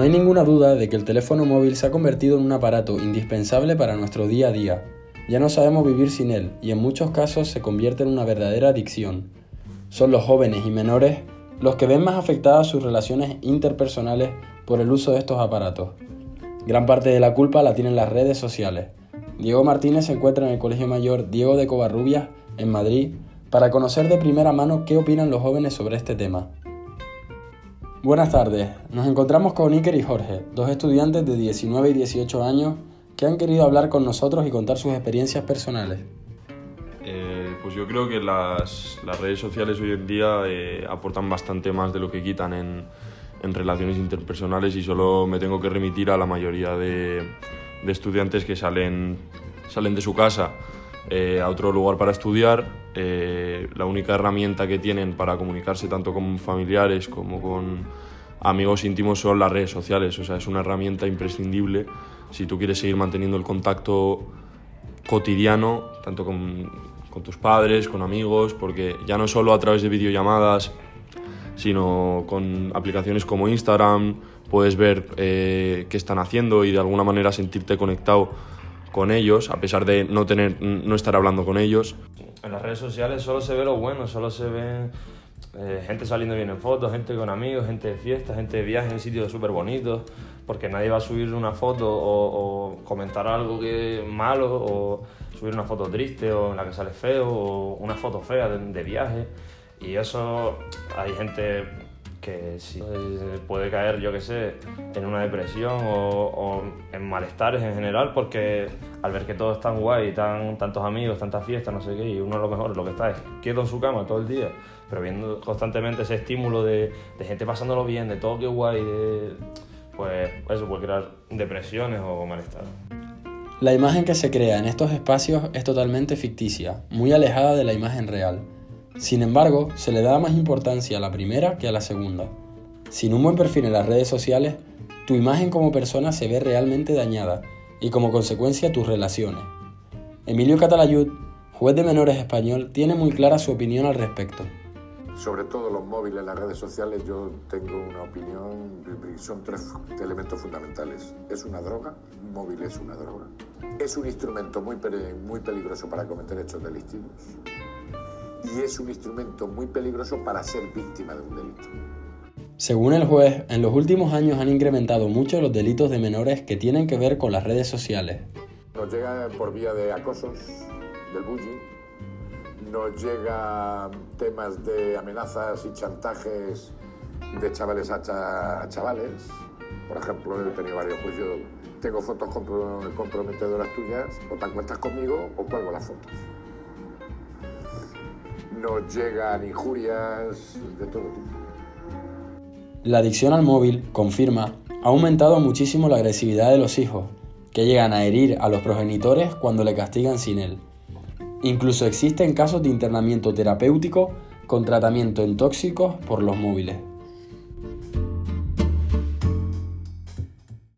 No hay ninguna duda de que el teléfono móvil se ha convertido en un aparato indispensable para nuestro día a día. Ya no sabemos vivir sin él y en muchos casos se convierte en una verdadera adicción. Son los jóvenes y menores los que ven más afectadas sus relaciones interpersonales por el uso de estos aparatos. Gran parte de la culpa la tienen las redes sociales. Diego Martínez se encuentra en el Colegio Mayor Diego de Covarrubias, en Madrid, para conocer de primera mano qué opinan los jóvenes sobre este tema. Buenas tardes, nos encontramos con Iker y Jorge, dos estudiantes de 19 y 18 años que han querido hablar con nosotros y contar sus experiencias personales. Eh, pues yo creo que las, redes sociales hoy en día eh, aportan bastante más de lo que quitan en, relaciones interpersonales y solo me tengo que remitir a la mayoría de, estudiantes que salen, salen de su casa eh, a otro lugar para estudiar. La única herramienta que tienen para comunicarse tanto con familiares como con amigos íntimos son las redes sociales. O sea, es una herramienta imprescindible si tú quieres seguir manteniendo el contacto cotidiano, tanto con, con tus padres, con amigos, porque ya no solo a través de videollamadas, sino con aplicaciones como Instagram puedes ver eh, qué están haciendo y de alguna manera sentirte conectado con ellos, a pesar de no, tener, no estar hablando con ellos. En las redes sociales solo se ve lo bueno, solo se ve eh, gente saliendo bien en fotos, gente con amigos, gente de fiesta, gente de viaje en sitios súper bonitos, porque nadie va a subir una foto o, comentar algo que malo o subir una foto triste o en la que sale feo o una foto fea de, viaje. Y eso hay gente que sí puede caer, yo qué sé, en una depresión o, en malestares en general, porque al ver que todo es tan guay, tan, tantos amigos, tantas fiestas, no sé qué, y uno a lo mejor lo que está es quieto en su cama todo el día, pero viendo constantemente ese estímulo de, de gente pasándolo bien, de todo que guay, de, pues eso puede crear depresiones o malestar. La imagen que se crea en estos espacios es totalmente ficticia, muy alejada de la imagen real. Sin embargo, se le da más importancia a la primera que a la segunda. Sin un buen perfil en las redes sociales, tu imagen como persona se ve realmente dañada y como consecuencia tus relaciones. Emilio Catalayud, juez de menores español, tiene muy clara su opinión al respecto sobre todo los móviles, las redes sociales, yo tengo una opinión, son tres elementos fundamentales. Es una droga, un móvil es una droga. Es un instrumento muy, muy peligroso para cometer hechos delictivos. Y es un instrumento muy peligroso para ser víctima de un delito. Según el juez, en los últimos años han incrementado mucho los delitos de menores que tienen que ver con las redes sociales. Nos llega por vía de acosos, del bullying, nos llegan temas de amenazas y chantajes de chavales a, chavales. Por ejemplo, he tenido varios juicios. Tengo fotos comprometedoras tuyas, o te encuentras conmigo o cuelgo las fotos. Nos llegan injurias de todo tipo. La adicción al móvil, confirma, ha aumentado muchísimo la agresividad de los hijos, que llegan a herir a los progenitores cuando le castigan sin él. Incluso existen casos de internamiento terapéutico con tratamiento en tóxicos por los móviles.